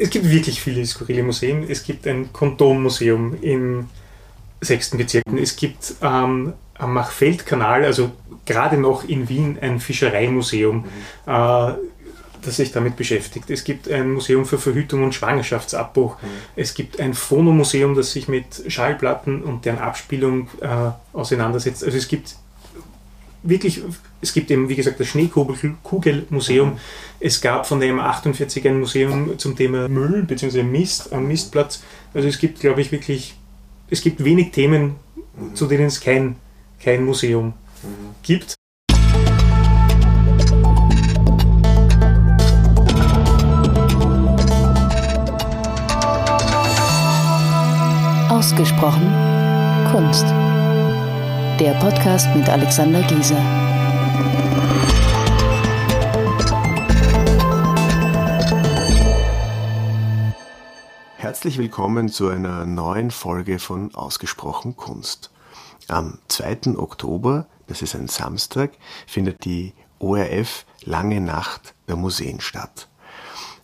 es gibt wirklich viele skurrile Museen. Es gibt ein Kondommuseum im sechsten Bezirk. Es gibt ähm, am Machfeldkanal, also gerade noch in Wien, ein Fischereimuseum, mhm. äh, das sich damit beschäftigt. Es gibt ein Museum für Verhütung und Schwangerschaftsabbruch. Mhm. Es gibt ein Phonomuseum, das sich mit Schallplatten und deren Abspielung äh, auseinandersetzt. Also es gibt wirklich, es gibt eben, wie gesagt, das Schneekugelmuseum. Es gab von der M48 ein Museum zum Thema Müll bzw. Mist am Mistplatz. Also es gibt, glaube ich, wirklich, es gibt wenig Themen, mhm. zu denen es kein, kein Museum mhm. gibt. Ausgesprochen Kunst. Der Podcast mit Alexander Gieser. Herzlich willkommen zu einer neuen Folge von Ausgesprochen Kunst. Am 2. Oktober, das ist ein Samstag, findet die ORF Lange Nacht der Museen statt.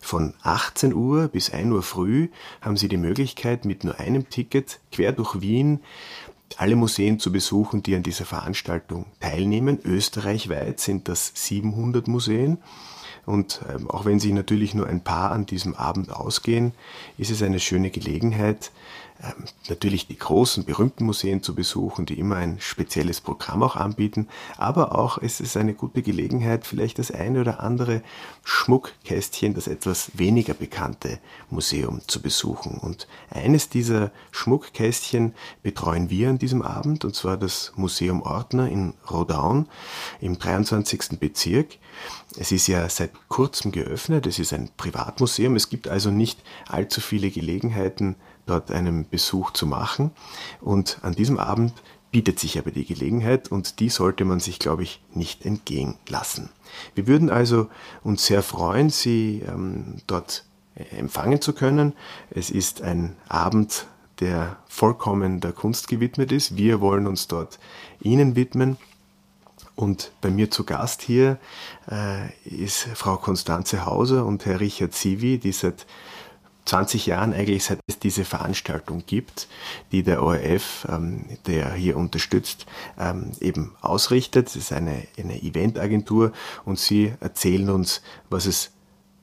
Von 18 Uhr bis 1 Uhr früh haben Sie die Möglichkeit, mit nur einem Ticket quer durch Wien alle Museen zu besuchen, die an dieser Veranstaltung teilnehmen. Österreichweit sind das 700 Museen. Und ähm, auch wenn sich natürlich nur ein paar an diesem Abend ausgehen, ist es eine schöne Gelegenheit, natürlich die großen, berühmten Museen zu besuchen, die immer ein spezielles Programm auch anbieten, aber auch es ist eine gute Gelegenheit, vielleicht das eine oder andere Schmuckkästchen, das etwas weniger bekannte Museum zu besuchen. Und eines dieser Schmuckkästchen betreuen wir an diesem Abend, und zwar das Museum Ordner in Rodaun im 23. Bezirk. Es ist ja seit kurzem geöffnet, es ist ein Privatmuseum, es gibt also nicht allzu viele Gelegenheiten, dort einen Besuch zu machen. Und an diesem Abend bietet sich aber die Gelegenheit und die sollte man sich, glaube ich, nicht entgehen lassen. Wir würden also uns sehr freuen, Sie ähm, dort äh, empfangen zu können. Es ist ein Abend, der vollkommen der Kunst gewidmet ist. Wir wollen uns dort Ihnen widmen. Und bei mir zu Gast hier äh, ist Frau Konstanze Hauser und Herr Richard Sivi, die seit 20 Jahren eigentlich, seit es diese Veranstaltung gibt, die der ORF, ähm, der hier unterstützt, ähm, eben ausrichtet. Es ist eine, eine Eventagentur und sie erzählen uns, was es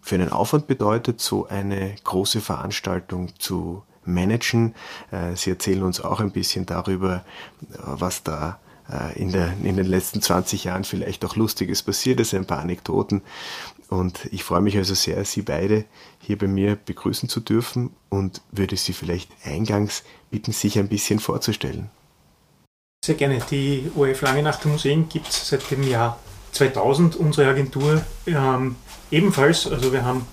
für einen Aufwand bedeutet, so eine große Veranstaltung zu managen. Äh, sie erzählen uns auch ein bisschen darüber, was da äh, in, der, in den letzten 20 Jahren vielleicht auch Lustiges passiert ist, ein paar Anekdoten. Und ich freue mich also sehr, Sie beide hier bei mir begrüßen zu dürfen und würde Sie vielleicht eingangs bitten, sich ein bisschen vorzustellen. Sehr gerne. Die ORF Lange Nacht Museen gibt es seit dem Jahr 2000. Unsere Agentur ähm, ebenfalls. Also wir haben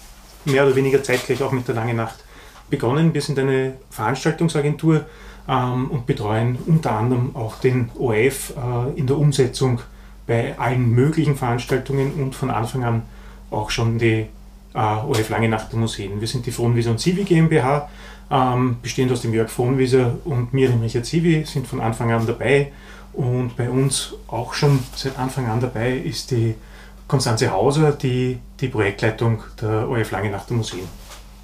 mehr oder weniger zeitgleich auch mit der Lange Nacht begonnen. Wir sind eine Veranstaltungsagentur ähm, und betreuen unter anderem auch den ORF äh, in der Umsetzung bei allen möglichen Veranstaltungen und von Anfang an auch schon die äh, ORF Lange Nacht der Museen. Wir sind die Frohnwieser und Civi GmbH, ähm, bestehend aus dem Jörg Frohnwieser und mir, dem Richard Civi, sind von Anfang an dabei. Und bei uns auch schon seit Anfang an dabei ist die Konstanze Hauser, die die Projektleitung der ORF Lange Nacht der Museen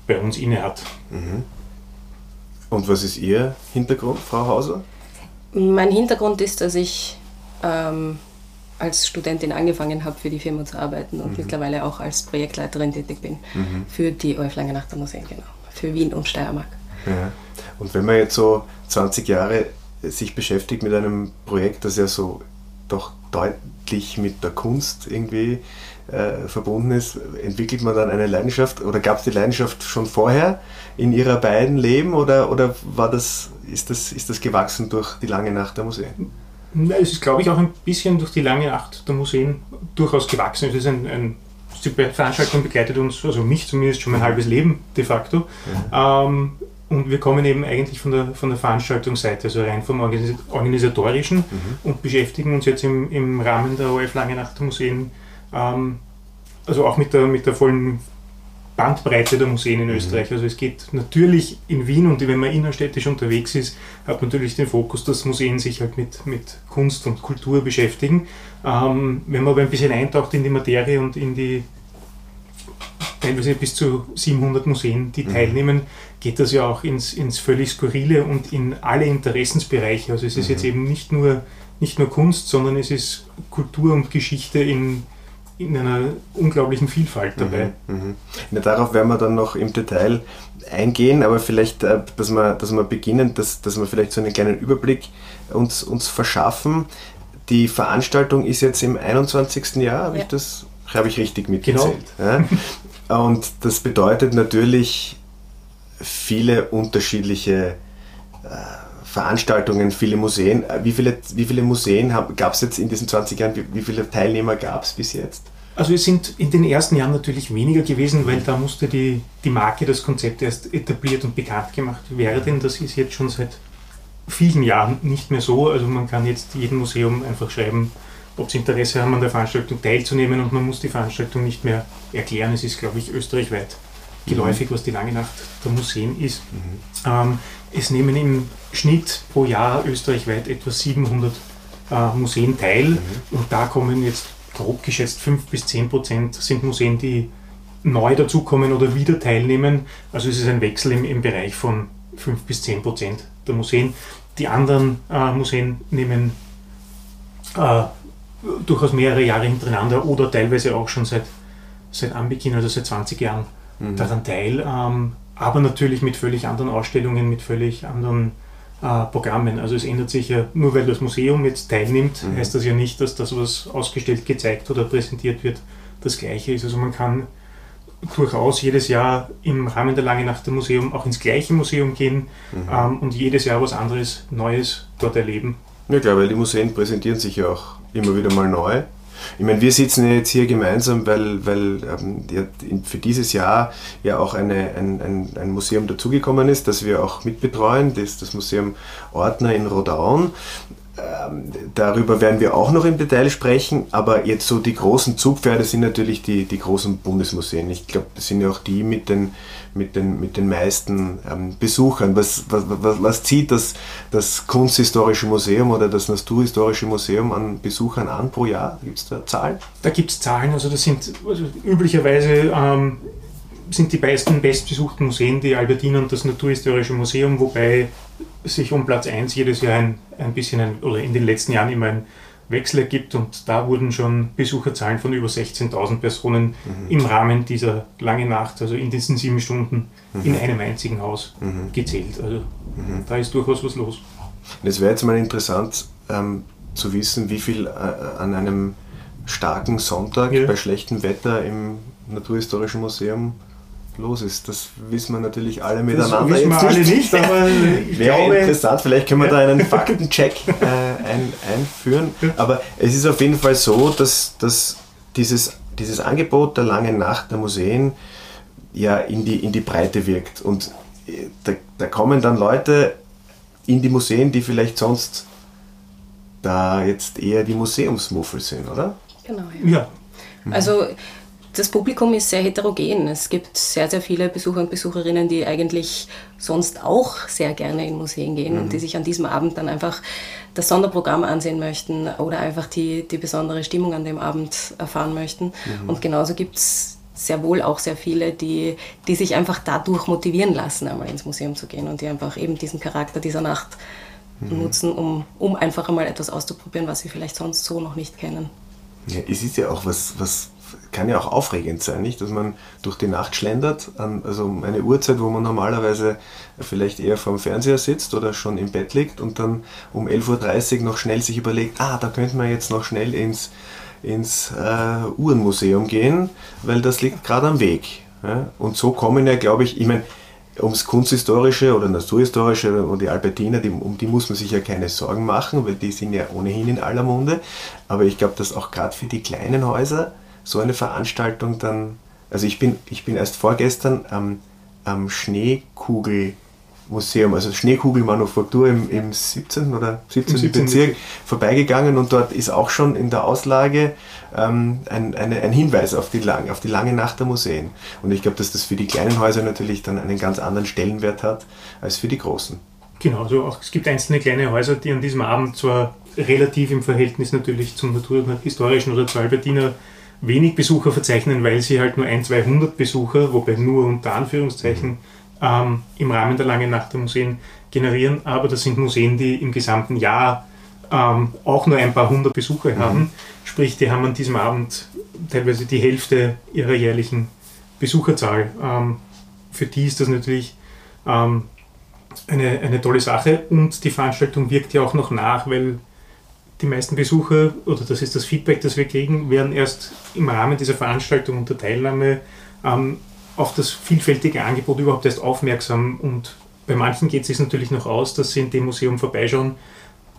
bei uns innehat. Mhm. Und was ist Ihr Hintergrund, Frau Hauser? Mein Hintergrund ist, dass ich ähm, als Studentin angefangen habe, für die Firma zu arbeiten und mhm. mittlerweile auch als Projektleiterin tätig bin mhm. für die ORF Lange Nacht der Museen, genau. Für Wien und Steiermark. Ja. Und wenn man jetzt so 20 Jahre sich beschäftigt mit einem Projekt, das ja so doch deutlich mit der Kunst irgendwie äh, verbunden ist, entwickelt man dann eine Leidenschaft oder gab es die Leidenschaft schon vorher in ihrer beiden Leben oder, oder war das, ist, das, ist das gewachsen durch die lange Nacht der Museen? Es ist, glaube ich, auch ein bisschen durch die lange Nacht der Museen durchaus gewachsen. Es ist ein, ein die Veranstaltung begleitet uns, also mich zumindest, schon mein halbes Leben de facto. Ja. Ähm, und wir kommen eben eigentlich von der, von der Veranstaltungsseite, also rein vom Organisatorischen mhm. und beschäftigen uns jetzt im, im Rahmen der OF Lange Nacht der Museen, ähm, also auch mit der, mit der vollen Bandbreite der Museen in mhm. Österreich. Also es geht natürlich in Wien und wenn man innerstädtisch unterwegs ist, hat man natürlich den Fokus, dass Museen sich halt mit, mit Kunst und Kultur beschäftigen. Ähm, wenn man aber ein bisschen eintaucht in die Materie und in die teilweise bis zu 700 Museen, die mhm. teilnehmen, geht das ja auch ins, ins völlig Skurrile und in alle Interessensbereiche. Also es ist mhm. jetzt eben nicht nur, nicht nur Kunst, sondern es ist Kultur und Geschichte in, in einer unglaublichen Vielfalt dabei. Mhm, mh. ja, darauf werden wir dann noch im Detail eingehen, aber vielleicht, äh, dass wir, dass wir beginnen, dass, dass wir vielleicht so einen kleinen Überblick uns, uns verschaffen. Die Veranstaltung ist jetzt im 21. Jahr, habe ja. ich das habe ich richtig mitgezählt. Genau. Ja? Und das bedeutet natürlich viele unterschiedliche äh, Veranstaltungen, viele Museen. Wie viele, wie viele Museen gab es jetzt in diesen 20 Jahren? Wie, wie viele Teilnehmer gab es bis jetzt? Also es sind in den ersten Jahren natürlich weniger gewesen, weil da musste die, die Marke, das Konzept erst etabliert und bekannt gemacht werden. Das ist jetzt schon seit vielen Jahren nicht mehr so. Also man kann jetzt jedem Museum einfach schreiben, ob sie Interesse haben, an der Veranstaltung teilzunehmen und man muss die Veranstaltung nicht mehr erklären. Es ist, glaube ich, österreichweit geläufig, mhm. was die lange Nacht der Museen ist. Mhm. Ähm, es nehmen im Schnitt pro Jahr österreichweit etwa 700 äh, Museen teil mhm. und da kommen jetzt grob geschätzt 5 bis 10 Prozent sind Museen, die neu dazukommen oder wieder teilnehmen. Also es ist ein Wechsel im, im Bereich von 5 bis 10 Prozent der Museen. Die anderen äh, Museen nehmen äh, durchaus mehrere Jahre hintereinander oder teilweise auch schon seit, seit Anbeginn, also seit 20 Jahren mhm. daran teil. Ähm, aber natürlich mit völlig anderen Ausstellungen, mit völlig anderen äh, Programmen. Also es ändert sich ja, nur weil das Museum jetzt teilnimmt, mhm. heißt das ja nicht, dass das, was ausgestellt, gezeigt oder präsentiert wird, das gleiche ist. Also man kann durchaus jedes Jahr im Rahmen der Lange Nacht der Museum auch ins gleiche Museum gehen mhm. ähm, und jedes Jahr was anderes, Neues dort erleben. Ja klar, weil die Museen präsentieren sich ja auch immer wieder mal neu. Ich meine, wir sitzen jetzt hier gemeinsam, weil, weil ähm, für dieses Jahr ja auch eine, ein, ein, ein Museum dazugekommen ist, das wir auch mitbetreuen, das, das Museum Ordner in Rodaun. Ähm, darüber werden wir auch noch im Detail sprechen, aber jetzt so die großen Zugpferde sind natürlich die, die großen Bundesmuseen. Ich glaube, das sind ja auch die mit den, mit den, mit den meisten ähm, Besuchern. Was, was, was, was zieht das, das Kunsthistorische Museum oder das Naturhistorische Museum an Besuchern an pro Jahr? Gibt es da Zahlen? Da gibt es Zahlen, also das sind also üblicherweise ähm, sind die meisten bestbesuchten Museen die Albertina und das Naturhistorische Museum, wobei sich um Platz 1 jedes Jahr ein, ein bisschen, ein, oder in den letzten Jahren immer ein Wechsel ergibt und da wurden schon Besucherzahlen von über 16.000 Personen mhm. im Rahmen dieser langen Nacht, also in diesen sieben Stunden, mhm. in einem einzigen Haus mhm. gezählt. Also mhm. da ist durchaus was los. Es wäre jetzt mal interessant ähm, zu wissen, wie viel äh, an einem starken Sonntag ja. bei schlechtem Wetter im Naturhistorischen Museum los ist. Das wissen wir natürlich alle miteinander. Das wissen wir alle nicht, aber ich Wäre glaube, interessant, vielleicht können wir da einen Faktencheck äh, ein, einführen. Aber es ist auf jeden Fall so, dass, dass dieses, dieses Angebot der langen Nacht der Museen ja in die, in die Breite wirkt. Und äh, da, da kommen dann Leute in die Museen, die vielleicht sonst da jetzt eher die Museumsmuffel sind, oder? Genau, ja. ja. Also das Publikum ist sehr heterogen. Es gibt sehr, sehr viele Besucher und Besucherinnen, die eigentlich sonst auch sehr gerne in Museen gehen mhm. und die sich an diesem Abend dann einfach das Sonderprogramm ansehen möchten oder einfach die, die besondere Stimmung an dem Abend erfahren möchten. Mhm. Und genauso gibt es sehr wohl auch sehr viele, die, die sich einfach dadurch motivieren lassen, einmal ins Museum zu gehen und die einfach eben diesen Charakter dieser Nacht mhm. nutzen, um, um einfach einmal etwas auszuprobieren, was sie vielleicht sonst so noch nicht kennen. Ja, es ist ja auch was, was kann ja auch aufregend sein, nicht? Dass man durch die Nacht schlendert, an, also eine Uhrzeit, wo man normalerweise vielleicht eher vorm Fernseher sitzt oder schon im Bett liegt und dann um 11.30 Uhr noch schnell sich überlegt, ah, da könnte man jetzt noch schnell ins, ins äh, Uhrenmuseum gehen, weil das liegt gerade am Weg. Ja? Und so kommen ja, glaube ich, ich meine, ums Kunsthistorische oder Naturhistorische und die Albertiner, die, um die muss man sich ja keine Sorgen machen, weil die sind ja ohnehin in aller Munde. Aber ich glaube, dass auch gerade für die kleinen Häuser so eine Veranstaltung dann, also ich bin, ich bin erst vorgestern am, am Schneekugelmuseum, also Schneekugelmanufaktur im, im 17. oder 17. 17. Bezirk vorbeigegangen und dort ist auch schon in der Auslage ähm, ein, eine, ein Hinweis auf die, lang, auf die lange Nacht der Museen. Und ich glaube, dass das für die kleinen Häuser natürlich dann einen ganz anderen Stellenwert hat als für die großen. Genau, also auch, es gibt einzelne kleine Häuser, die an diesem Abend zwar relativ im Verhältnis natürlich zum naturhistorischen oder zur Albertiner wenig Besucher verzeichnen, weil sie halt nur ein, 200 Besucher, wobei nur unter Anführungszeichen, ähm, im Rahmen der Langen Nacht der Museen generieren. Aber das sind Museen, die im gesamten Jahr ähm, auch nur ein paar hundert Besucher mhm. haben. Sprich, die haben an diesem Abend teilweise die Hälfte ihrer jährlichen Besucherzahl. Ähm, für die ist das natürlich ähm, eine, eine tolle Sache und die Veranstaltung wirkt ja auch noch nach, weil die meisten Besucher, oder das ist das Feedback, das wir kriegen, werden erst im Rahmen dieser Veranstaltung unter Teilnahme ähm, auf das vielfältige Angebot überhaupt erst aufmerksam. Und bei manchen geht es sich natürlich noch aus, dass sie in dem Museum vorbeischauen,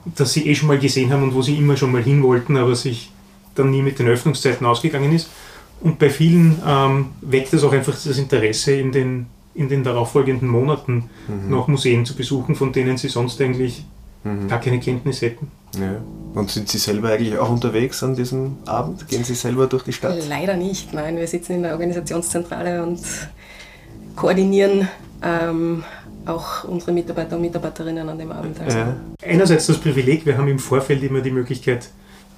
das sie eh schon mal gesehen haben und wo sie immer schon mal hin wollten, aber sich dann nie mit den Öffnungszeiten ausgegangen ist. Und bei vielen ähm, weckt es auch einfach das Interesse in den, in den darauffolgenden Monaten mhm. noch Museen zu besuchen, von denen sie sonst eigentlich mhm. gar keine Kenntnis hätten. Ja. Und sind Sie selber eigentlich auch unterwegs an diesem Abend? Gehen Sie selber durch die Stadt? Leider nicht, nein. Wir sitzen in der Organisationszentrale und koordinieren ähm, auch unsere Mitarbeiter und Mitarbeiterinnen an dem Abend. Also. Ja. Einerseits das Privileg, wir haben im Vorfeld immer die Möglichkeit,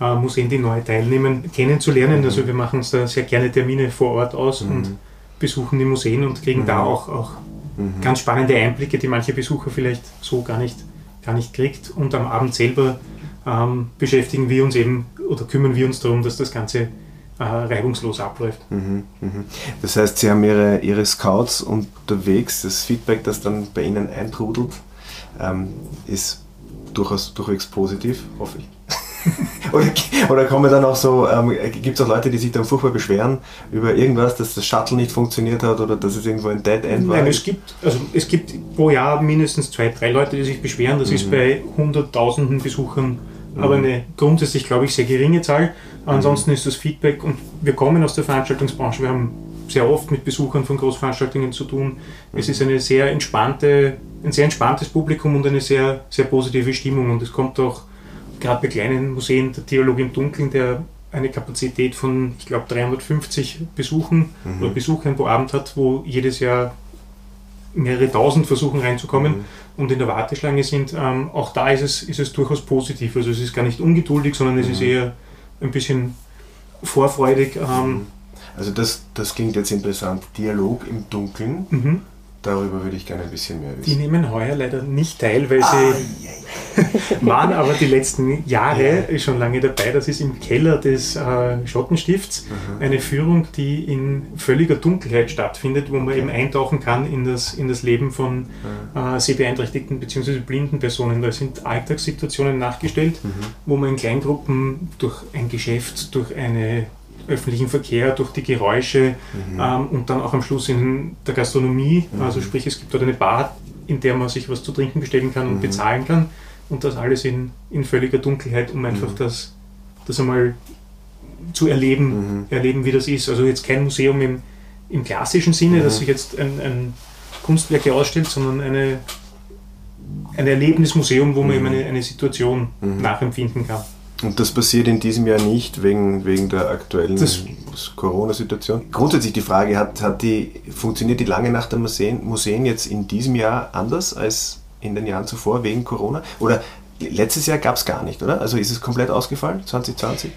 äh, Museen, die neu teilnehmen, kennenzulernen. Mhm. Also wir machen uns da sehr gerne Termine vor Ort aus mhm. und besuchen die Museen und kriegen mhm. da auch, auch mhm. ganz spannende Einblicke, die manche Besucher vielleicht so gar nicht gar nicht kriegt. Und am Abend selber ähm, beschäftigen wir uns eben oder kümmern wir uns darum, dass das Ganze äh, reibungslos abläuft. Mhm, mh. Das heißt, Sie haben Ihre, Ihre Scouts unterwegs, das Feedback, das dann bei Ihnen eintrudelt, ähm, ist durchaus durchwegs positiv, hoffe ich. oder, oder kommen dann auch so, ähm, gibt es auch Leute, die sich dann furchtbar beschweren über irgendwas, dass das Shuttle nicht funktioniert hat oder dass es irgendwo ein Dead End war? Nein, es gibt, also es gibt pro Jahr mindestens zwei, drei Leute, die sich beschweren. Das mhm. ist bei hunderttausenden Besuchern mhm. aber eine grundsätzlich, glaube ich, sehr geringe Zahl. Ansonsten mhm. ist das Feedback und wir kommen aus der Veranstaltungsbranche, wir haben sehr oft mit Besuchern von Großveranstaltungen zu tun. Es mhm. ist eine sehr entspannte, ein sehr entspanntes Publikum und eine sehr, sehr positive Stimmung und es kommt auch gerade bei kleinen Museen, der Dialog im Dunkeln, der eine Kapazität von, ich glaube, 350 Besuchen mhm. oder Besuchern pro Abend hat, wo jedes Jahr mehrere tausend versuchen reinzukommen mhm. und in der Warteschlange sind. Ähm, auch da ist es, ist es durchaus positiv. Also es ist gar nicht ungeduldig, sondern es mhm. ist eher ein bisschen vorfreudig. Ähm, mhm. also das, das klingt jetzt interessant. Dialog im Dunkeln. Darüber würde ich gerne ein bisschen mehr wissen. Die nehmen heuer leider nicht teil, weil sie ah, yeah, yeah. waren aber die letzten Jahre yeah. schon lange dabei. Das ist im Keller des äh, Schottenstifts mhm. eine Führung, die in völliger Dunkelheit stattfindet, wo man okay. eben eintauchen kann in das, in das Leben von mhm. äh, sehbeeinträchtigten bzw. blinden Personen. Da sind Alltagssituationen nachgestellt, mhm. wo man in Kleingruppen durch ein Geschäft, durch eine öffentlichen Verkehr, durch die Geräusche mhm. ähm, und dann auch am Schluss in der Gastronomie. Mhm. Also sprich, es gibt dort eine Bar, in der man sich was zu trinken bestellen kann und mhm. bezahlen kann. Und das alles in, in völliger Dunkelheit, um einfach mhm. das, das einmal zu erleben, mhm. erleben, wie das ist. Also jetzt kein Museum im, im klassischen Sinne, dass sich jetzt ein, ein Kunstwerk ausstellt, sondern eine, ein Erlebnismuseum, wo man eben eine, eine Situation nachempfinden kann. Und das passiert in diesem Jahr nicht wegen, wegen der aktuellen Corona-Situation. Grundsätzlich die Frage, hat, hat die, funktioniert die lange Nacht der Museen, Museen jetzt in diesem Jahr anders als in den Jahren zuvor wegen Corona? Oder letztes Jahr gab es gar nicht, oder? Also ist es komplett ausgefallen, 2020?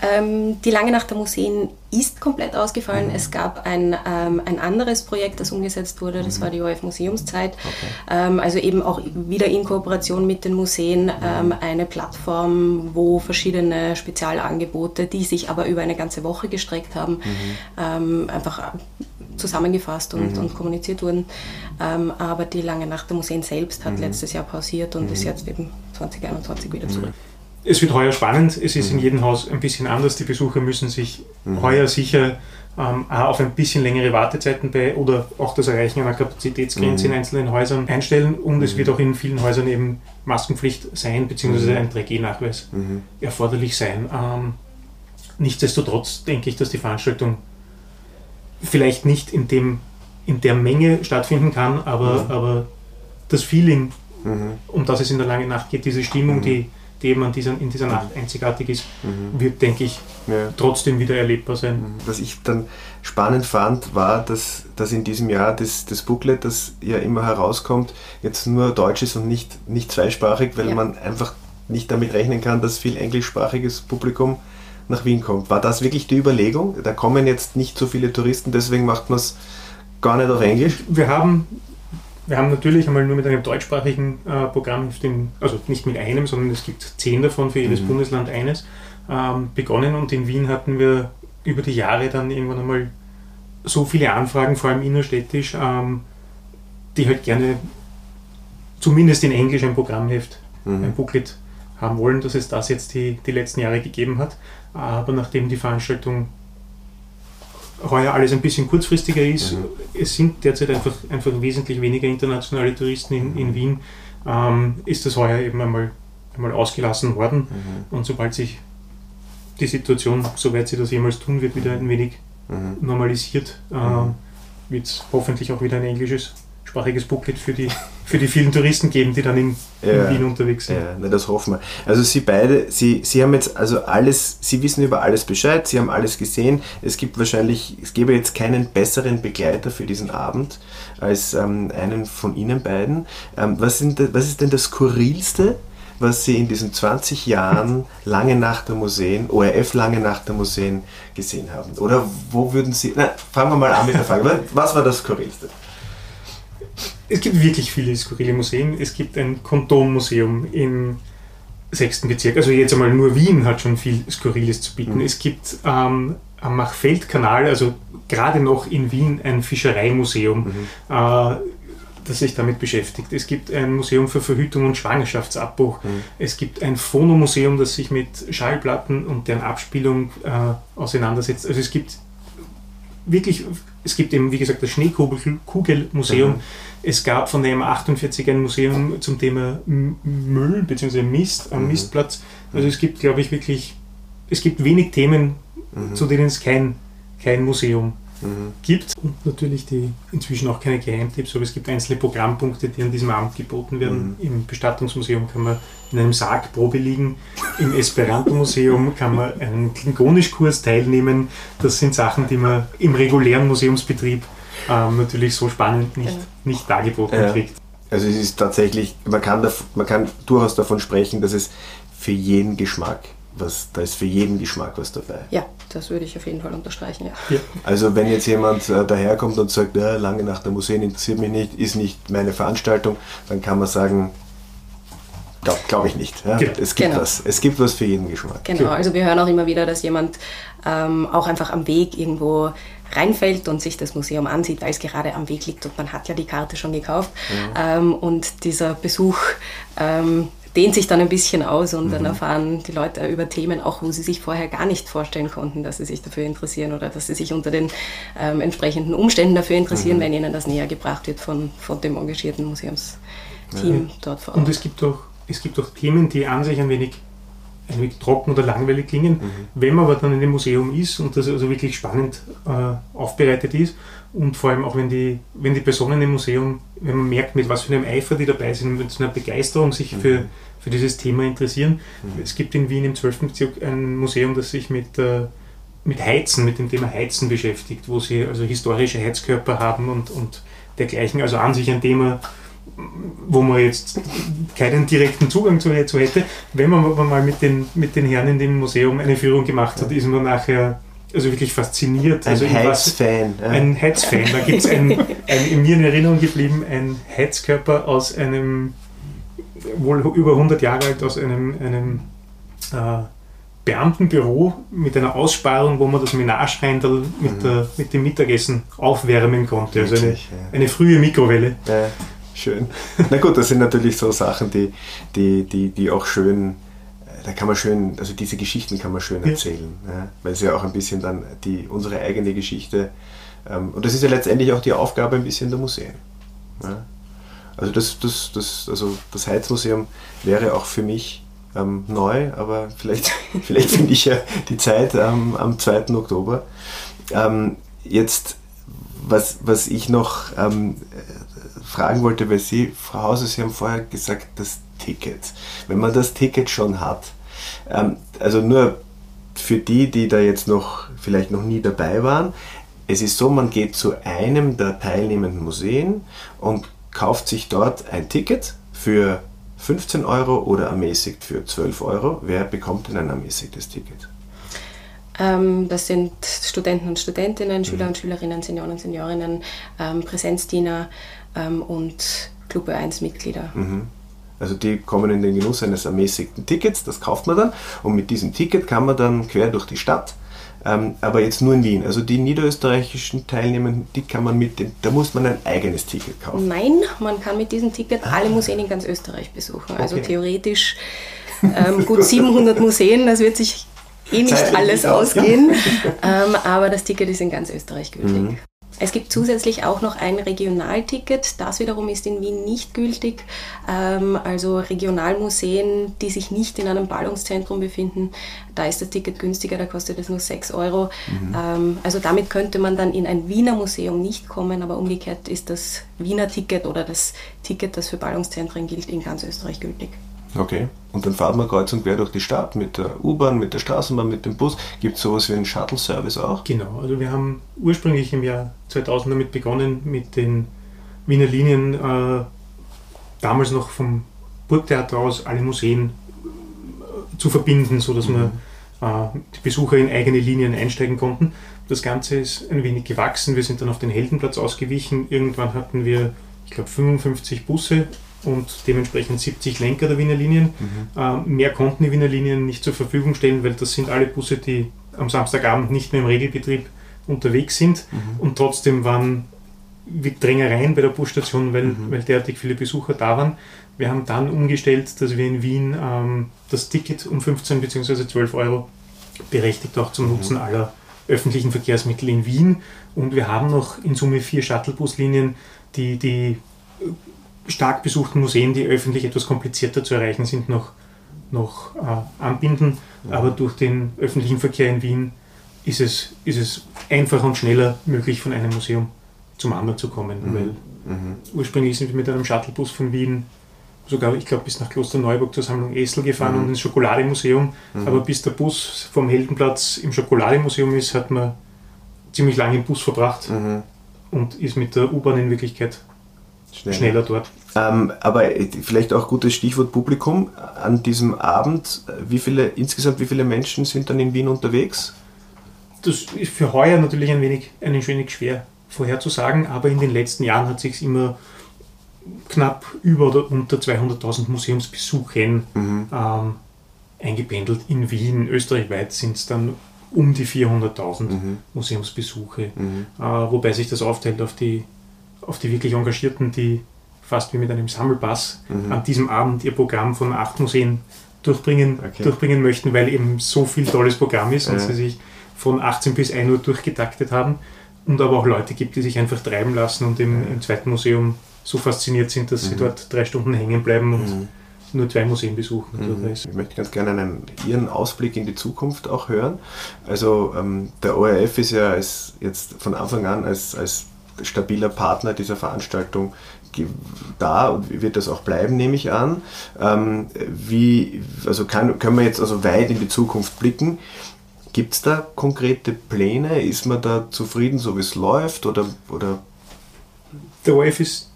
Ähm, die Lange Nacht der Museen ist komplett ausgefallen. Mhm. Es gab ein, ähm, ein anderes Projekt, das umgesetzt wurde, das mhm. war die OF Museumszeit. Okay. Ähm, also eben auch wieder in Kooperation mit den Museen mhm. Ähm, eine Plattform, wo verschiedene Spezialangebote, die sich aber über eine ganze Woche gestreckt haben, mhm. ähm, einfach zusammengefasst und, mhm. und kommuniziert wurden. Ähm, aber die Lange Nacht der Museen selbst hat letztes Jahr pausiert und ist jetzt eben 2021 wieder zurück. Es wird heuer spannend. Es ist mhm. in jedem Haus ein bisschen anders. Die Besucher müssen sich mhm. heuer sicher ähm, auf ein bisschen längere Wartezeiten bei oder auch das Erreichen einer Kapazitätsgrenze mhm. in einzelnen Häusern einstellen. Und es mhm. wird auch in vielen Häusern eben Maskenpflicht sein, beziehungsweise mhm. ein 3G-Nachweis mhm. erforderlich sein. Ähm, nichtsdestotrotz denke ich, dass die Veranstaltung vielleicht nicht in, dem, in der Menge stattfinden kann, aber, aber das Feeling, um das es in der langen Nacht geht, diese Stimmung, die die eben dieser, in dieser Nacht einzigartig ist, mhm. wird, denke ich, ja. trotzdem wieder erlebbar sein. Mhm. Was ich dann spannend fand, war, dass, dass in diesem Jahr das, das Booklet, das ja immer herauskommt, jetzt nur deutsch ist und nicht, nicht zweisprachig, weil ja. man einfach nicht damit rechnen kann, dass viel englischsprachiges Publikum nach Wien kommt. War das wirklich die Überlegung? Da kommen jetzt nicht so viele Touristen, deswegen macht man es gar nicht auf Englisch? Wir haben, wir haben natürlich einmal nur mit einem deutschsprachigen äh, Programm, den, also nicht mit einem, sondern es gibt zehn davon, für jedes mhm. Bundesland eines, ähm, begonnen und in Wien hatten wir über die Jahre dann irgendwann einmal so viele Anfragen, vor allem innerstädtisch, ähm, die halt gerne zumindest in Englisch ein Programmheft, mhm. ein Booklet haben wollen, dass es das jetzt die, die letzten Jahre gegeben hat. Aber nachdem die Veranstaltung heuer alles ein bisschen kurzfristiger ist, mhm. es sind derzeit einfach, einfach wesentlich weniger internationale Touristen in, in Wien, ähm, ist das heuer eben einmal, einmal ausgelassen worden. Mhm. Und sobald sich die Situation, soweit sie das jemals tun wird, wieder ein wenig mhm. normalisiert, äh, mhm. wird es hoffentlich auch wieder ein englisches sprachiges Booklet für die, für die vielen Touristen geben, die dann in, ja, in Wien unterwegs sind. Ja, na, das hoffen wir. Also Sie beide, Sie, Sie haben jetzt also alles, Sie wissen über alles Bescheid, Sie haben alles gesehen. Es gibt wahrscheinlich, es gäbe jetzt keinen besseren Begleiter für diesen Abend als ähm, einen von Ihnen beiden. Ähm, was, sind, was ist denn das Skurrilste, was Sie in diesen 20 Jahren lange Nacht der Museen, ORF lange Nacht der Museen gesehen haben? Oder wo würden Sie, na, fangen wir mal an mit der Frage, was war das Skurrilste? Es gibt wirklich viele skurrile Museen. Es gibt ein Kondommuseum im sechsten Bezirk. Also jetzt einmal nur Wien hat schon viel Skurriles zu bieten. Mhm. Es gibt ähm, am Machfeldkanal, also gerade noch in Wien, ein Fischereimuseum, mhm. äh, das sich damit beschäftigt. Es gibt ein Museum für Verhütung und Schwangerschaftsabbruch. Mhm. Es gibt ein Phonomuseum, das sich mit Schallplatten und deren Abspielung äh, auseinandersetzt. Also es gibt wirklich, es gibt eben, wie gesagt, das Schneekugelmuseum. Mhm. Es gab von der M48 ein Museum zum Thema Müll bzw. Mist am mhm. Mistplatz. Also es gibt, glaube ich, wirklich, es gibt wenig Themen, mhm. zu denen es kein, kein Museum mhm. gibt. Und natürlich die inzwischen auch keine Geheimtipps, aber es gibt einzelne Programmpunkte, die an diesem Abend geboten werden. Mhm. Im Bestattungsmuseum kann man in einem Sarg Probe liegen. Im Esperanto-Museum kann man einen Klingonischkurs teilnehmen. Das sind Sachen, die man im regulären Museumsbetrieb ähm, natürlich so spannend nicht, genau. nicht dargeboten ja. kriegt. Also es ist tatsächlich, man kann, man kann durchaus davon sprechen, dass es für jeden Geschmack was, da ist für jeden Geschmack was dabei. Ja, das würde ich auf jeden Fall unterstreichen, ja. ja. Also wenn jetzt jemand äh, daherkommt und sagt, ja, lange nach der Museen interessiert mich nicht, ist nicht meine Veranstaltung, dann kann man sagen, glaube glaub ich nicht. Ja? Genau. Es gibt genau. was. Es gibt was für jeden Geschmack. Genau, also wir hören auch immer wieder, dass jemand ähm, auch einfach am Weg irgendwo reinfällt und sich das Museum ansieht, weil es gerade am Weg liegt und man hat ja die Karte schon gekauft. Mhm. Ähm, und dieser Besuch ähm, dehnt sich dann ein bisschen aus und mhm. dann erfahren die Leute über Themen auch, wo sie sich vorher gar nicht vorstellen konnten, dass sie sich dafür interessieren oder dass sie sich unter den ähm, entsprechenden Umständen dafür interessieren, mhm. wenn ihnen das näher gebracht wird von, von dem engagierten Museumsteam ja. dort vor Ort. Und es gibt auch, es gibt auch Themen, die an sich ein wenig ein wenig trocken oder langweilig klingen. Mhm. Wenn man aber dann in dem Museum ist und das also wirklich spannend äh, aufbereitet ist und vor allem auch wenn die, wenn die Personen im Museum, wenn man merkt, mit was für einem Eifer die dabei sind, mit so einer Begeisterung sich mhm. für, für dieses Thema interessieren. Mhm. Es gibt in Wien im 12. Bezirk ein Museum, das sich mit, äh, mit Heizen, mit dem Thema Heizen beschäftigt, wo sie also historische Heizkörper haben und, und dergleichen. Also an sich ein Thema, wo man jetzt keinen direkten Zugang zu, hätte. Wenn man aber mal mit den, mit den Herren in dem Museum eine Führung gemacht hat, ist man nachher also wirklich fasziniert. Ein also Heizfan. Ja. Ein Heizfan. Da gibt es ein, ein, mir in Erinnerung geblieben, ein Heizkörper aus einem, wohl über 100 Jahre alt, aus einem, einem äh, Beamtenbüro mit einer Aussparung, wo man das Menagereindl mit, mhm. mit dem Mittagessen aufwärmen konnte. Also eine, eine frühe Mikrowelle. Ja. Schön. Na gut, das sind natürlich so Sachen, die, die, die, die auch schön, äh, da kann man schön, also diese Geschichten kann man schön erzählen, ja. Ja, weil es ja auch ein bisschen dann die, unsere eigene Geschichte, ähm, und das ist ja letztendlich auch die Aufgabe ein bisschen der Museen. Ja. Also das, das, das, also das Heizmuseum wäre auch für mich ähm, neu, aber vielleicht, vielleicht finde ich ja die Zeit ähm, am 2. Oktober. Ähm, jetzt, was, was ich noch ähm, fragen wollte, weil Sie, Frau Hauser, Sie haben vorher gesagt, das Ticket. Wenn man das Ticket schon hat, ähm, also nur für die, die da jetzt noch vielleicht noch nie dabei waren, es ist so, man geht zu einem der teilnehmenden Museen und kauft sich dort ein Ticket für 15 Euro oder ermäßigt für 12 Euro. Wer bekommt denn ein ermäßigtes Ticket? Ähm, das sind Studenten und Studentinnen, Schüler und Schülerinnen, Senioren und Seniorinnen, ähm, Präsenzdiener ähm, und Club 1 Mitglieder. Also die kommen in den Genuss eines ermäßigten Tickets, das kauft man dann und mit diesem Ticket kann man dann quer durch die Stadt, ähm, aber jetzt nur in Wien. Also die niederösterreichischen Teilnehmenden, die kann man mit dem, da muss man ein eigenes Ticket kaufen. Nein, man kann mit diesem Ticket alle Museen in ganz Österreich besuchen. Also Okay. theoretisch ähm, gut 700 Museen, das wird sich eh nicht Zeitlich alles ausgehen, ähm, aber das Ticket ist in ganz Österreich gültig. Mhm. Es gibt zusätzlich auch noch ein Regionalticket, das wiederum ist in Wien nicht gültig. Ähm, also Regionalmuseen, die sich nicht in einem Ballungszentrum befinden, da ist das Ticket günstiger, da kostet es nur 6 Euro. Ähm, also damit könnte man dann in ein Wiener Museum nicht kommen, aber umgekehrt ist das Wiener Ticket oder das Ticket, das für Ballungszentren gilt, in ganz Österreich gültig. Okay. Und dann fahrt man kreuz und quer durch die Stadt mit der U-Bahn, mit der Straßenbahn, mit dem Bus. Gibt es sowas wie einen Shuttle-Service auch? Genau, also wir haben ursprünglich im Jahr 2000 damit begonnen, mit den Wiener Linien, äh, damals noch vom Burgtheater aus, alle Museen äh, zu verbinden, sodass wir äh, die Besucher in eigene Linien einsteigen konnten. Das Ganze ist ein wenig gewachsen. Wir sind dann auf den Heldenplatz ausgewichen. Irgendwann hatten wir, ich glaube, 55 Busse und dementsprechend 70 Lenker der Wiener Linien. Äh, mehr konnten die Wiener Linien nicht zur Verfügung stellen, weil das sind alle Busse, die am Samstagabend nicht mehr im Regelbetrieb unterwegs sind. Und trotzdem waren wie Drängereien bei der Busstation, weil, weil derartig viele Besucher da waren. Wir haben dann umgestellt, dass wir in Wien ähm, das Ticket um 15 bzw. 12 Euro berechtigt auch zum Nutzen aller öffentlichen Verkehrsmittel in Wien. Und wir haben noch in Summe vier Shuttlebuslinien, die die äh, stark besuchten Museen, die öffentlich etwas komplizierter zu erreichen sind, noch, noch äh, anbinden. Aber durch den öffentlichen Verkehr in Wien ist es, ist es einfacher und schneller möglich, von einem Museum zum anderen zu kommen. Weil ursprünglich sind wir mit einem Shuttlebus von Wien sogar, ich glaube, bis nach Klosterneuburg zur Sammlung Esel gefahren und ins Schokolademuseum. Aber bis der Bus vom Heldenplatz im Schokolademuseum ist, hat man ziemlich lange im Bus verbracht und ist mit der U-Bahn in Wirklichkeit schneller dort. Ähm, aber vielleicht auch gutes Stichwort Publikum. An diesem Abend, äh, wie viele, insgesamt wie viele Menschen sind dann in Wien unterwegs? Das ist für heuer natürlich ein wenig, ein wenig schwer vorherzusagen, aber in den letzten Jahren hat sich immer knapp über oder unter 200.000 Museumsbesuchen ähm, eingependelt. In Wien, österreichweit sind es dann um die 400.000 Museumsbesuche, äh, wobei sich das aufteilt auf die, auf die wirklich Engagierten, die fast wie mit einem Sammelpass an diesem Abend ihr Programm von acht Museen durchbringen, Okay. durchbringen möchten, weil eben so viel tolles Programm ist und Ja. sie sich von 18 bis 1 Uhr durchgetaktet haben. Und aber auch Leute gibt, die sich einfach treiben lassen und im, im zweiten Museum so fasziniert sind, dass sie dort drei Stunden hängen bleiben und nur zwei Museen besuchen. Ist Ich möchte ganz gerne einen, Ihren Ausblick in die Zukunft auch hören. Also ähm, der ORF ist ja als, jetzt von Anfang an als, als stabiler Partner dieser Veranstaltung da und wird das auch bleiben, nehme ich an. Ähm, wie, also kann, können wir jetzt also weit in die Zukunft blicken. Gibt es da konkrete Pläne? Ist man da zufrieden, so wie es läuft? Oder, oder der ORF ist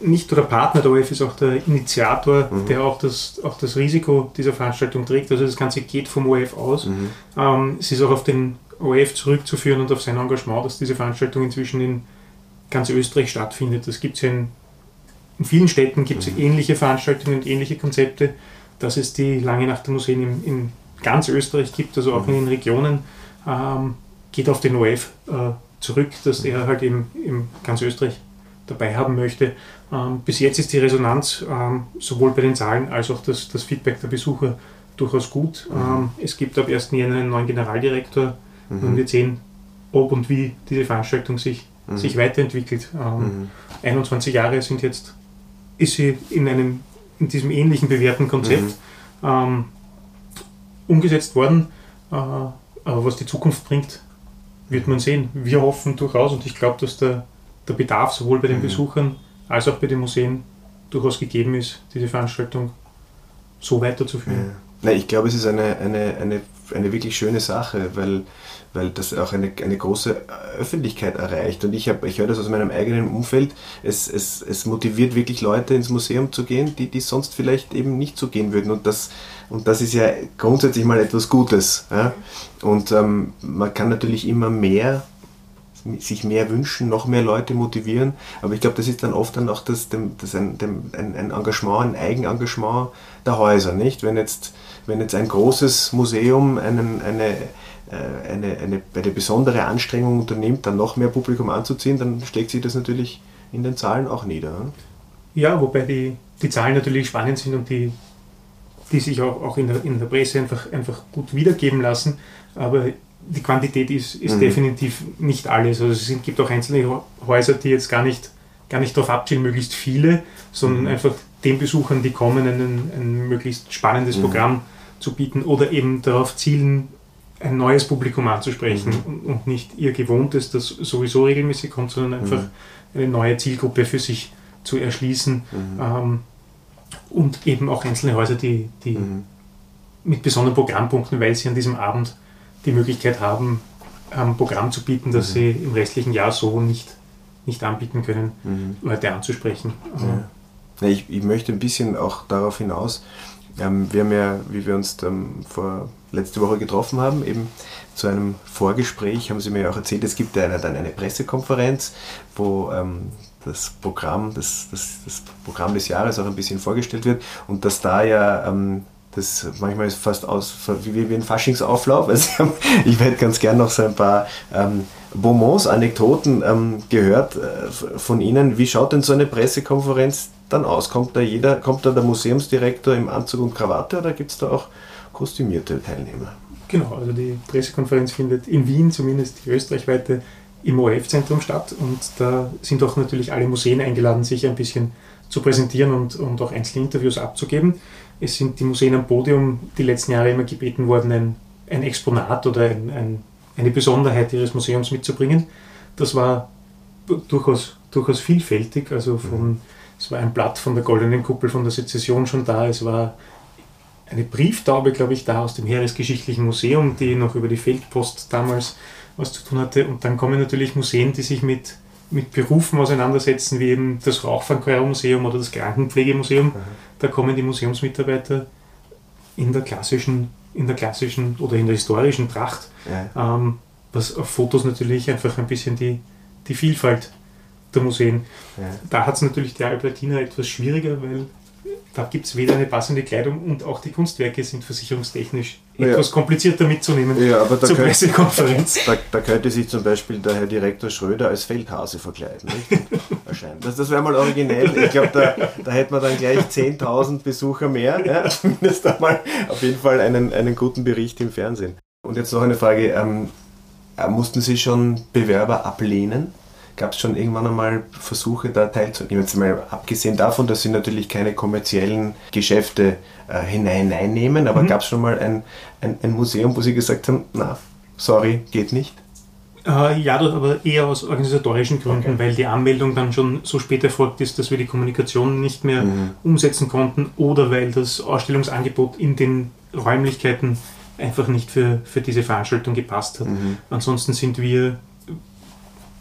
nicht nur der Partner, der ORF ist auch der Initiator, der auch das, auch das Risiko dieser Veranstaltung trägt. Also das Ganze geht vom ORF aus. Ähm, es ist auch auf den ORF zurückzuführen und auf sein Engagement, dass diese Veranstaltung inzwischen in ganz Österreich stattfindet. Das gibt es ja in, vielen Städten gibt es ähnliche Veranstaltungen und ähnliche Konzepte, dass es die Lange Nacht der Museen in, in ganz Österreich gibt, also auch in den Regionen, ähm, geht auf den ORF äh, zurück, dass er halt eben in ganz Österreich dabei haben möchte. Ähm, bis jetzt ist die Resonanz ähm, sowohl bei den Zahlen als auch das, das Feedback der Besucher durchaus gut. Ähm, es gibt ab 1. Jänner einen neuen Generaldirektor und wir sehen, ob und wie diese Veranstaltung sich, sich weiterentwickelt. Ähm, 21 Jahre sind jetzt, ist sie in, einem, in diesem ähnlichen bewährten Konzept ähm, umgesetzt worden. Äh, aber was die Zukunft bringt, wird man sehen. Wir hoffen durchaus und ich glaube, dass der, der Bedarf sowohl bei den Besuchern als auch bei den Museen durchaus gegeben ist, diese Veranstaltung so weiterzuführen. Nein, ich glaube, es ist eine, eine, eine, eine wirklich schöne Sache, weil, weil das auch eine, eine große Öffentlichkeit erreicht. Und ich, hab, ich höre das aus meinem eigenen Umfeld. Es, es, es motiviert wirklich Leute ins Museum zu gehen, die, die sonst vielleicht eben nicht so gehen würden. Und das, und das ist ja grundsätzlich mal etwas Gutes. Ja? Und ähm, man kann natürlich immer mehr sich mehr wünschen, noch mehr Leute motivieren. Aber ich glaube, das ist dann oft dann auch das, das ein, ein, Engagement, ein Eigenengagement der Häuser, nicht? Wenn jetzt, wenn jetzt ein großes Museum einen, eine, äh, eine, eine, eine besondere Anstrengung unternimmt, dann noch mehr Publikum anzuziehen, dann schlägt sich das natürlich in den Zahlen auch nieder. Ja, wobei die, die Zahlen natürlich spannend sind und die, die sich auch, auch in, der, in der Presse einfach, einfach gut wiedergeben lassen. Aber die Quantität ist, ist mhm. definitiv nicht alles. Also es gibt auch einzelne Häuser, die jetzt gar nicht, gar nicht darauf abzielen, möglichst viele, sondern mhm. einfach den Besuchern, die kommen, ein, ein möglichst spannendes mhm. Programm zu bieten oder eben darauf zielen, ein neues Publikum anzusprechen mhm. und nicht ihr gewohntes, das sowieso regelmäßig kommt, sondern einfach mhm. eine neue Zielgruppe für sich zu erschließen. Mhm. Ähm, und eben auch einzelne Häuser, die, die mit besonderen Programmpunkten, weil sie an diesem Abend die Möglichkeit haben, ein Programm zu bieten, das mhm. sie im restlichen Jahr so nicht, nicht anbieten können, mhm. Leute anzusprechen. Ja. Ich, ich, möchte ein bisschen auch darauf hinaus, ähm, wir haben ja, wie wir uns ähm, vor letzte Woche getroffen haben, eben zu einem Vorgespräch, haben Sie mir ja auch erzählt, es gibt ja eine, dann eine Pressekonferenz, wo ähm, das Programm, das, das, das, Programm des Jahres auch ein bisschen vorgestellt wird und dass da ja ähm, das manchmal ist fast aus wie, wie ein Faschingsauflauf. Also ich hätte ganz gern noch so ein paar ähm, Bonbons, Anekdoten ähm, gehört äh, von Ihnen. Wie schaut denn so eine Pressekonferenz dann aus? Kommt da jeder, kommt da der Museumsdirektor im Anzug und Krawatte oder gibt es da auch kostümierte Teilnehmer? Genau, also die Pressekonferenz findet in Wien zumindest die österreichweite im ORF-Zentrum statt und da sind auch natürlich alle Museen eingeladen, sich ein bisschen zu präsentieren und, und auch einzelne Interviews abzugeben es sind die Museen am Podium die letzten Jahre immer gebeten worden, ein, ein Exponat oder ein, ein, eine Besonderheit ihres Museums mitzubringen. Das war durchaus, durchaus vielfältig. Also von, mhm. Es war ein Blatt von der Goldenen Kuppel von der Sezession schon da, es war eine Brieftaube, glaube ich, da aus dem Heeresgeschichtlichen Museum, die noch über die Feldpost damals was zu tun hatte. Und dann kommen natürlich Museen, die sich mit mit Berufen auseinandersetzen, wie eben das Rauchfangquermuseum oder das Krankenpflegemuseum. Mhm. Da kommen die Museumsmitarbeiter in der klassischen, in der klassischen oder in der historischen Tracht, ja. ähm, was auf Fotos natürlich einfach ein bisschen die, die Vielfalt der Museen. Ja. Da hat es natürlich die Albertina etwas schwieriger, weil da gibt es weder eine passende Kleidung und auch die Kunstwerke sind versicherungstechnisch etwas komplizierter mitzunehmen ja, aber zur könnte, Pressekonferenz. Da, da, könnte sich zum Beispiel der Herr Direktor Schröder als Feldhase verkleiden. Erscheint. Das, das wäre mal originell. Ich glaube, da, da hätte man dann gleich 10.000 Besucher mehr. Ja? Zumindest einmal auf jeden Fall einen, einen guten Bericht im Fernsehen. Und jetzt noch eine Frage. Ähm, äh, mussten Sie schon Bewerber ablehnen? Gab es schon irgendwann einmal Versuche, da teilzunehmen? Jetzt mal abgesehen davon, dass Sie natürlich keine kommerziellen Geschäfte äh, hineinnehmen, aber mhm. gab es schon mal ein, ein, ein, Museum, wo Sie gesagt haben, na, sorry, geht nicht? Äh, ja, aber eher aus organisatorischen Gründen, okay. weil die Anmeldung dann schon so spät erfolgt ist, dass wir die Kommunikation nicht mehr mhm. umsetzen konnten oder weil das Ausstellungsangebot in den Räumlichkeiten einfach nicht für, für diese Veranstaltung gepasst hat. Mhm. Ansonsten sind wir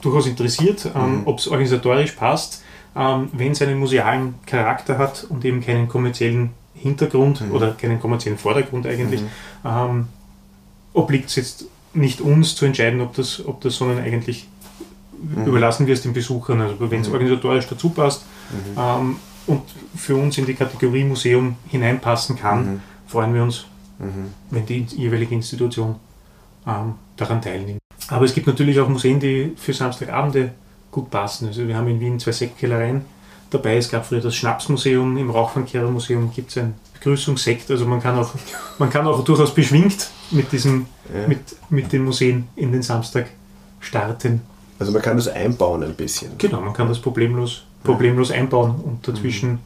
durchaus interessiert, ähm, mhm. ob es organisatorisch passt, ähm, wenn es einen musealen Charakter hat und eben keinen kommerziellen Hintergrund mhm. oder keinen kommerziellen Vordergrund eigentlich, mhm. ähm, obliegt es jetzt nicht uns zu entscheiden, ob das, ob das sondern eigentlich mhm. überlassen wir es den Besuchern. Also wenn es mhm. organisatorisch dazu passt mhm. ähm, und für uns in die Kategorie Museum hineinpassen kann, freuen wir uns, wenn die jeweilige Institution ähm, daran teilnimmt. Aber es gibt natürlich auch Museen, die für Samstagabende gut passen. Also wir haben in Wien zwei Sektkellereien dabei. Es gab früher das Schnapsmuseum, im Rauchfangkehrermuseum gibt es ein Begrüßungssekt. Also man kann auch, man kann auch durchaus beschwingt mit, diesem, ja. mit, mit den Museen in den Samstag starten. Also man kann das einbauen ein bisschen. Genau, man kann das problemlos, problemlos einbauen und dazwischen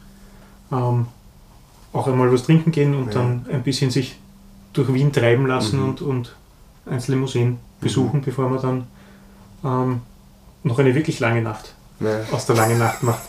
mhm. ähm, auch einmal was trinken gehen und ja. dann ein bisschen sich durch Wien treiben lassen mhm. und, und einzelne Museen besuchen, mhm. bevor man dann ähm, noch eine wirklich lange Nacht ja. aus der langen Nacht macht.